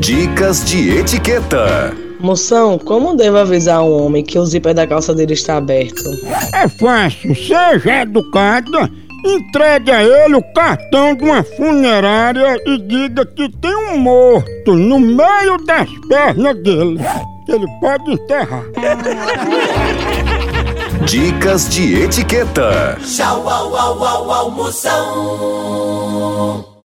Dicas de etiqueta. Moção, como devo avisar um homem que o zíper da calça dele está aberto? É fácil, seja educada, entregue a ele o cartão de uma funerária e diga que tem um morto no meio das pernas dele. Ele pode enterrar. Dicas de etiqueta. Tchau, au, au, au, au, Moção.